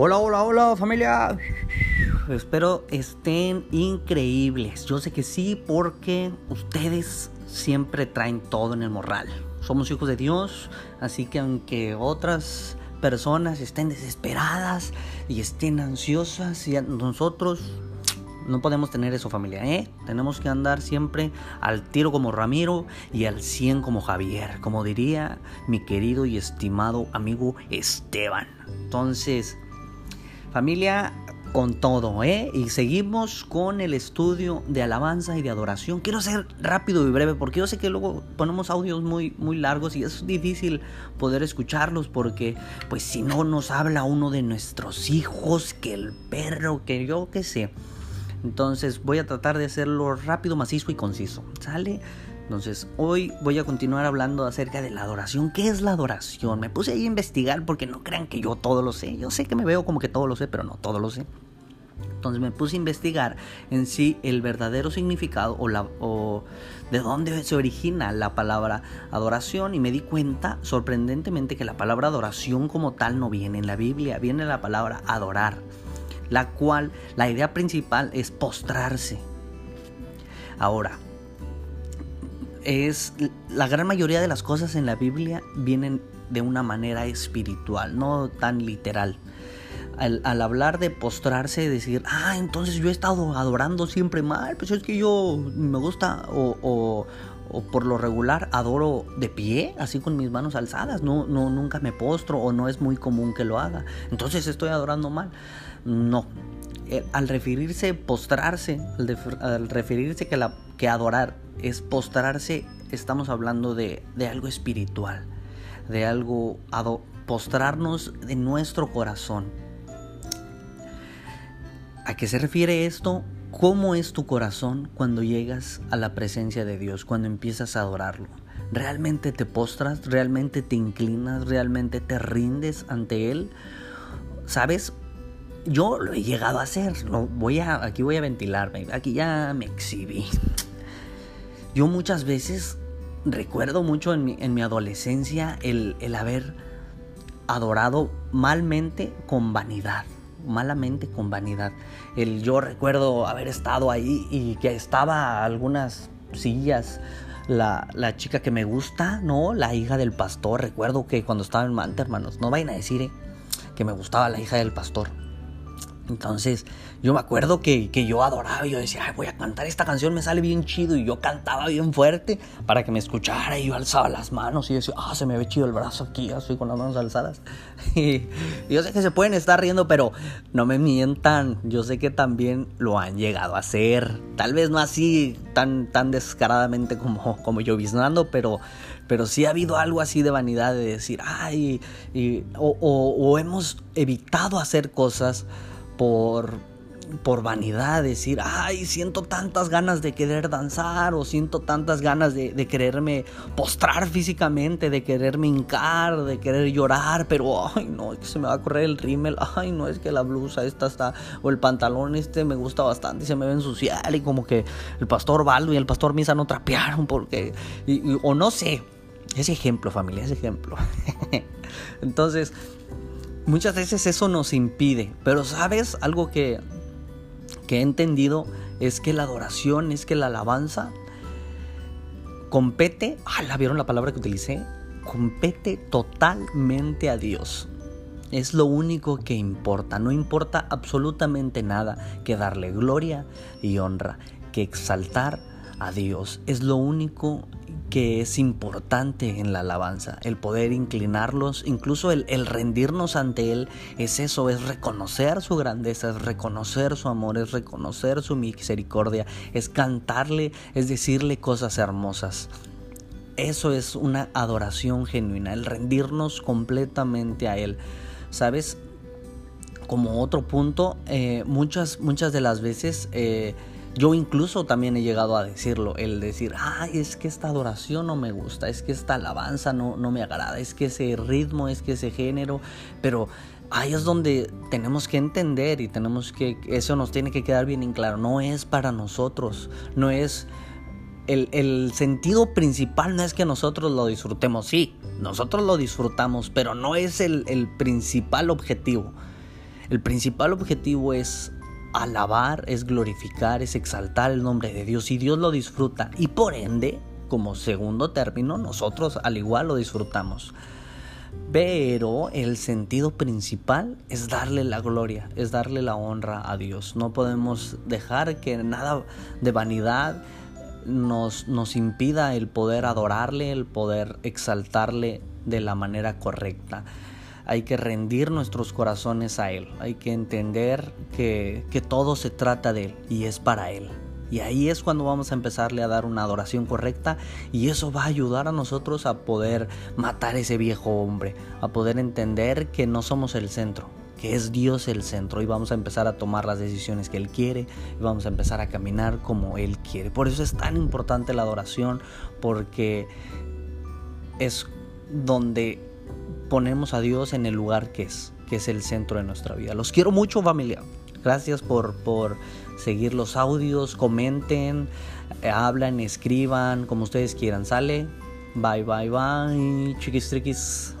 Hola, hola, hola familia. Espero estén increíbles. Yo sé que sí porque ustedes siempre traen todo en el morral. Somos hijos de Dios, así que aunque otras personas estén desesperadas y estén ansiosas, y nosotros no podemos tener eso familia, ¿eh? Tenemos que andar siempre al tiro como Ramiro y al 100 como Javier, como diría mi querido y estimado amigo Esteban. Entonces, Familia, con todo, ¿eh? Y seguimos con el estudio de alabanza y de adoración. Quiero ser rápido y breve porque yo sé que luego ponemos audios muy, muy largos y es difícil poder escucharlos porque, pues, si no nos habla uno de nuestros hijos, que el perro, que yo qué sé. Entonces voy a tratar de hacerlo rápido, macizo y conciso. ¿Sale? Entonces, hoy voy a continuar hablando acerca de la adoración. ¿Qué es la adoración? Me puse ahí a investigar porque no crean que yo todo lo sé. Yo sé que me veo como que todo lo sé, pero no todo lo sé. Entonces me puse a investigar en sí el verdadero significado o, la, o de dónde se origina la palabra adoración y me di cuenta sorprendentemente que la palabra adoración como tal no viene en la Biblia, viene la palabra adorar, la cual la idea principal es postrarse. Ahora, es la gran mayoría de las cosas en la Biblia vienen de una manera espiritual, no tan literal. Al, hablar de postrarse, y decir, ah, entonces yo he estado adorando siempre mal, pues es que yo me gusta o, o, por lo regular adoro de pie, así con mis manos alzadas, no, no, nunca me postro o no es muy común que lo haga, entonces estoy adorando mal. No, al referirse postrarse, al, referirse que, que adorar es postrarse, estamos hablando de, algo espiritual, de algo, postrarnos de nuestro corazón. ¿A qué se refiere esto? ¿Cómo es tu corazón cuando llegas a la presencia de Dios, cuando empiezas a adorarlo? ¿Realmente te postras? ¿Realmente te inclinas? ¿Realmente te rindes ante Él? ¿Sabes? Yo lo he llegado a hacer. Lo voy a, aquí voy a ventilarme. Aquí ya me exhibí. Yo muchas veces recuerdo mucho en mi, en mi adolescencia el, el haber adorado malmente con vanidad malamente con vanidad. El, yo recuerdo haber estado ahí y que estaba algunas sillas. La, la, chica que me gusta, ¿no? La hija del pastor. Recuerdo que cuando estaba en Manta, hermanos, no vayan a decir ¿eh? que me gustaba la hija del pastor. Entonces, yo me acuerdo que, yo adoraba y yo decía, Ay, voy a cantar esta canción, me sale bien chido. Y yo cantaba bien fuerte para que me escuchara. Y yo alzaba las manos y decía, ah, se me ve chido el brazo aquí, así con las manos alzadas. Y, yo sé que se pueden estar riendo, pero no me mientan. Yo sé que también lo han llegado a hacer. Tal vez no así tan, tan descaradamente como, como yo biznando, pero, pero sí ha habido algo así de vanidad de decir, ay, o hemos evitado hacer cosas por, por vanidad, decir, ay, siento tantas ganas de querer danzar o siento tantas ganas de, quererme postrar físicamente, de quererme hincar, de querer llorar, pero, ay, no, es que se me va a correr el rímel, ay, no, es que la blusa esta está, o el pantalón este me gusta bastante y se me va a ensuciar y como que el pastor Baldo y el pastor Misa no trapearon porque, o no sé, ese ejemplo familia, ese ejemplo. Entonces, Muchas veces eso nos impide, pero sabes algo que, que he entendido es que la adoración, es que la alabanza compete, ah, ¿la vieron la palabra que utilicé? Compete totalmente a Dios. Es lo único que importa, no importa absolutamente nada que darle gloria y honra, que exaltar a Dios. Es lo único que es importante en la alabanza, el poder inclinarlos, incluso el, rendirnos ante Él, es eso, es reconocer su grandeza, es reconocer su amor, es reconocer su misericordia, es cantarle, es decirle cosas hermosas. Eso es una adoración genuina, el rendirnos completamente a Él. ¿Sabes? Como otro punto, eh, muchas, muchas de las veces... Eh, yo incluso también he llegado a decirlo, el decir, ay, es que esta adoración no me gusta, es que esta alabanza no, no me agrada, es que ese ritmo, es que ese género, pero ahí es donde tenemos que entender y tenemos que, eso nos tiene que quedar bien en claro, no es para nosotros, no es... El, sentido principal no es que nosotros lo disfrutemos, sí, nosotros lo disfrutamos, pero no es el, el principal objetivo. El principal objetivo es alabar, es glorificar, es exaltar el nombre de Dios y Dios lo disfruta y por ende, como segundo término, nosotros al igual lo disfrutamos. Pero el sentido principal es darle la gloria, es darle la honra a Dios. No podemos dejar que nada de vanidad nos, nos impida el poder adorarle, el poder exaltarle de la manera correcta hay que rendir nuestros corazones a Él, hay que entender que, que, todo se trata de Él y es para Él. Y ahí es cuando vamos a empezarle a dar una adoración correcta y eso va a ayudar a nosotros a poder matar ese viejo hombre, a poder entender que no somos el centro, que es Dios el centro y vamos a empezar a tomar las decisiones que Él quiere y vamos a empezar a caminar como Él quiere. Por eso es tan importante la adoración porque es donde ponemos a Dios en el lugar que es, que es el centro de nuestra vida. Los quiero mucho familia. Gracias por, por seguir los audios, comenten, eh, hablan, escriban, como ustedes quieran. Sale. Bye, bye, bye. Chiquis, triquis.